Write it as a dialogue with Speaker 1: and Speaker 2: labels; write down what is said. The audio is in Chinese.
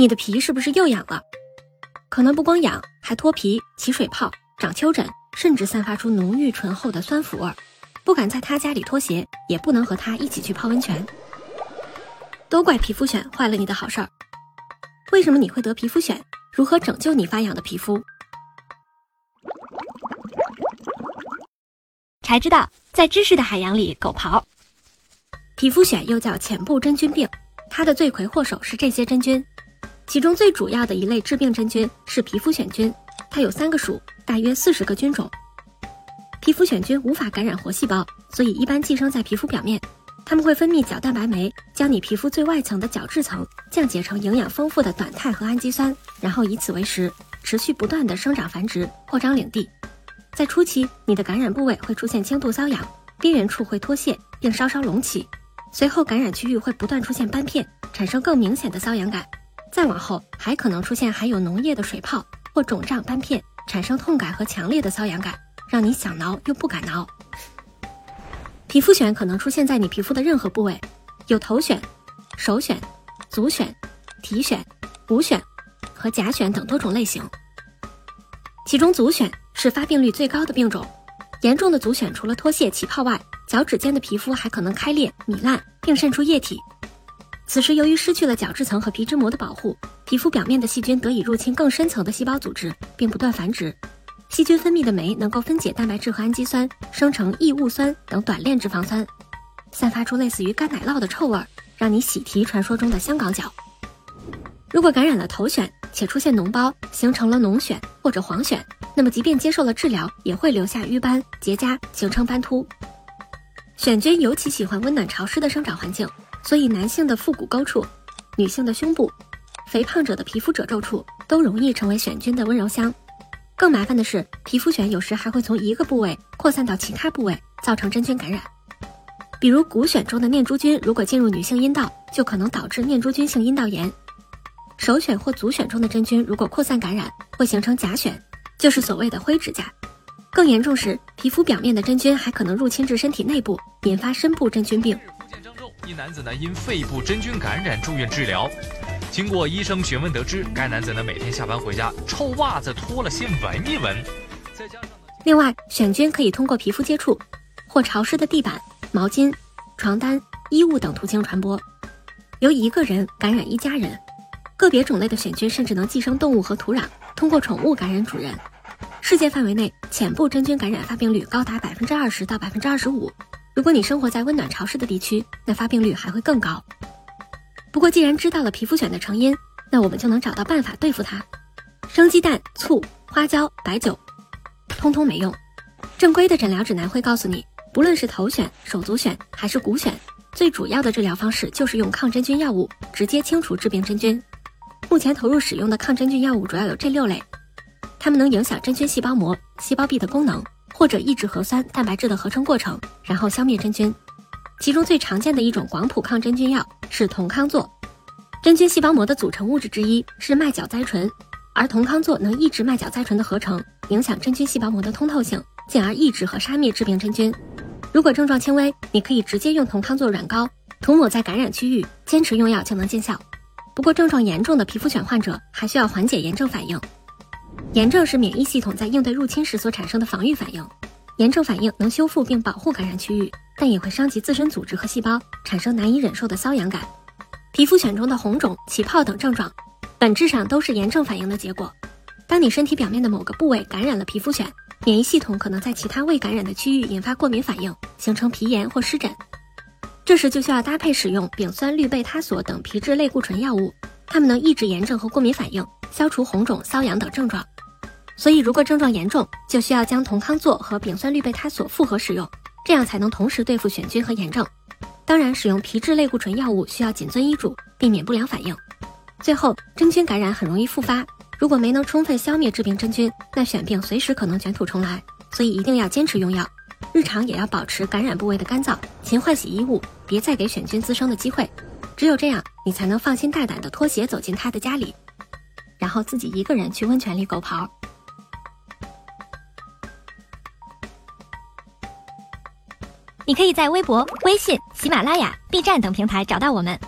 Speaker 1: 你的皮是不是又痒了？可能不光痒，还脱皮、起水泡、长丘疹，甚至散发出浓郁醇厚的酸腐味儿。不敢在他家里脱鞋，也不能和他一起去泡温泉。都怪皮肤癣坏了你的好事儿。为什么你会得皮肤癣？如何拯救你发痒的皮肤？才知道，在知识的海洋里狗刨。皮肤癣又叫浅部真菌病，它的罪魁祸首是这些真菌。其中最主要的一类致病真菌是皮肤癣菌，它有三个属，大约四十个菌种。皮肤癣菌无法感染活细胞，所以一般寄生在皮肤表面。它们会分泌角蛋白酶，将你皮肤最外层的角质层降解成营养丰富的短肽和氨基酸，然后以此为食，持续不断的生长繁殖，扩张领地。在初期，你的感染部位会出现轻度瘙痒，边缘处会脱屑并稍稍隆起，随后感染区域会不断出现斑片，产生更明显的瘙痒感。再往后，还可能出现含有脓液的水泡或肿胀斑片，产生痛感和强烈的瘙痒感，让你想挠又不敢挠。皮肤癣可能出现在你皮肤的任何部位，有头癣、手癣、足癣、体癣、股癣和甲癣等多种类型。其中足癣是发病率最高的病种，严重的足癣除了脱屑起泡外，脚趾间的皮肤还可能开裂、糜烂，并渗出液体。此时，由于失去了角质层和皮脂膜的保护，皮肤表面的细菌得以入侵更深层的细胞组织，并不断繁殖。细菌分泌的酶能够分解蛋白质和氨基酸，生成异戊酸等短链脂肪酸，散发出类似于干奶酪的臭味，让你喜提传说中的香港脚。如果感染了头癣且出现脓包，形成了脓癣或者黄癣，那么即便接受了治疗，也会留下瘀斑、结痂，形成斑秃。癣菌尤其喜欢温暖潮湿的生长环境。所以，男性的腹股沟处、女性的胸部、肥胖者的皮肤褶皱处都容易成为癣菌的温柔乡。更麻烦的是，皮肤癣有时还会从一个部位扩散到其他部位，造成真菌感染。比如，骨癣中的念珠菌如果进入女性阴道，就可能导致念珠菌性阴道炎；首癣或足癣中的真菌如果扩散感染，会形成甲癣，就是所谓的灰指甲。更严重时，皮肤表面的真菌还可能入侵至身体内部，引发深部真菌病。
Speaker 2: 一男子呢因肺部真菌感染住院治疗，经过医生询问得知，该男子呢每天下班回家，臭袜子脱了先闻一闻。再加上
Speaker 1: 另外，癣菌可以通过皮肤接触或潮湿的地板、毛巾、床单、衣物等途径传播，由一个人感染一家人。个别种类的癣菌甚至能寄生动物和土壤，通过宠物感染主人。世界范围内，浅部真菌感染发病率高达百分之二十到百分之二十五。如果你生活在温暖潮湿的地区，那发病率还会更高。不过，既然知道了皮肤癣的成因，那我们就能找到办法对付它。生鸡蛋、醋、花椒、白酒，通通没用。正规的诊疗指南会告诉你，不论是头癣、手足癣还是骨癣，最主要的治疗方式就是用抗真菌药物直接清除致病真菌。目前投入使用的抗真菌药物主要有这六类，它们能影响真菌细胞膜、细胞壁的功能。或者抑制核酸、蛋白质的合成过程，然后消灭真菌。其中最常见的一种广谱抗真菌药是酮康唑。真菌细胞膜的组成物质之一是麦角甾醇，而酮康唑能抑制麦角甾醇的合成，影响真菌细胞膜的通透性，进而抑制和杀灭致病真菌。如果症状轻微，你可以直接用酮康唑软膏涂抹在感染区域，坚持用药就能见效。不过症状严重的皮肤癣患者还需要缓解炎症反应。炎症是免疫系统在应对入侵时所产生的防御反应，炎症反应能修复并保护感染区域，但也会伤及自身组织和细胞，产生难以忍受的瘙痒感。皮肤癣中的红肿、起泡等症状，本质上都是炎症反应的结果。当你身体表面的某个部位感染了皮肤癣，免疫系统可能在其他未感染的区域引发过敏反应，形成皮炎或湿疹。这时就需要搭配使用丙酸氯贝他索等皮质类固醇药物，它们能抑制炎症和过敏反应，消除红肿、瘙痒等症状。所以，如果症状严重，就需要将酮康唑和丙酸氯贝他索复合使用，这样才能同时对付癣菌和炎症。当然，使用皮质类固醇药物需要谨遵医嘱，避免不良反应。最后，真菌感染很容易复发，如果没能充分消灭致病真菌，那癣病随时可能卷土重来。所以一定要坚持用药，日常也要保持感染部位的干燥，勤换洗衣物，别再给癣菌滋生的机会。只有这样，你才能放心大胆的脱鞋走进他的家里，然后自己一个人去温泉里狗刨。
Speaker 3: 你可以在微博、微信、喜马拉雅、B 站等平台找到我们。